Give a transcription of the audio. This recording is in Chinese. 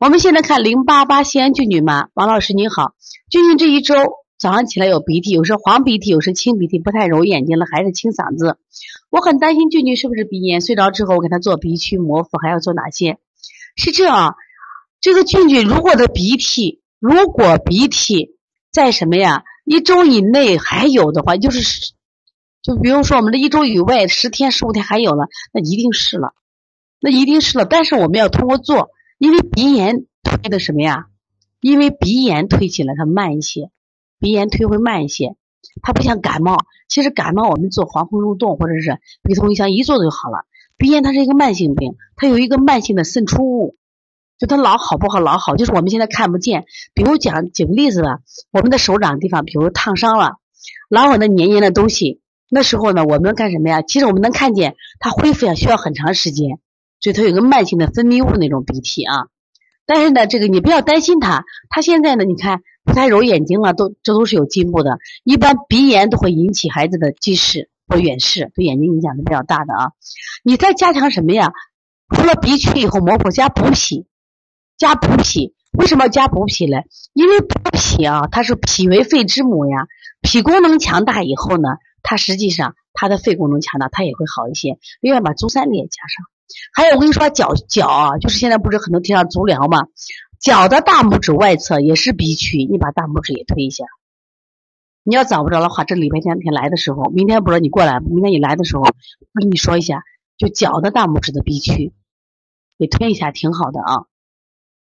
我们现在看零八八西安俊俊妈，王老师您好，俊俊这一周早上起来有鼻涕，有时黄鼻涕，有时清鼻涕，不太揉眼睛了，还是清嗓子。我很担心俊俊是不是鼻炎，睡着之后我给他做鼻区膜腹，还要做哪些？是这样，这个俊俊如果的鼻涕，如果鼻涕在什么呀？一周以内还有的话，就是就比如说我们的一周以外，十天十五天还有了，那一定是了，那一定是了。但是我们要通过做。因为鼻炎推的什么呀？因为鼻炎推起来它慢一些，鼻炎推会慢一些，它不像感冒。其实感冒我们做黄风入洞或者是鼻通一香一做就好了。鼻炎它是一个慢性病，它有一个慢性的渗出物，就它老好不好老好，就是我们现在看不见。比如讲举个例子吧，我们的手掌地方，比如烫伤了，老有那黏黏的东西，那时候呢，我们干什么呀？其实我们能看见它恢复呀，需要很长时间。所以它有个慢性的分泌物那种鼻涕啊，但是呢，这个你不要担心它，它现在呢，你看不太揉眼睛了，都这都是有进步的。一般鼻炎都会引起孩子的近视或远视，对眼睛影响是比较大的啊。你再加强什么呀？除了鼻区以后，膜腹加补脾，加补脾。为什么要加补脾呢？因为补脾啊，它是脾为肺之母呀，脾功能强大以后呢，它实际上它的肺功能强大，它也会好一些。另外把足三里也加上。还有我跟你说，脚脚啊，就是现在不是很多提倡足疗嘛？脚的大拇指外侧也是鼻区，你把大拇指也推一下。你要找不着的话，这礼拜天天来的时候，明天不知道你过来，明天你来的时候，我跟你说一下，就脚的大拇指的鼻区，你推一下，挺好的啊。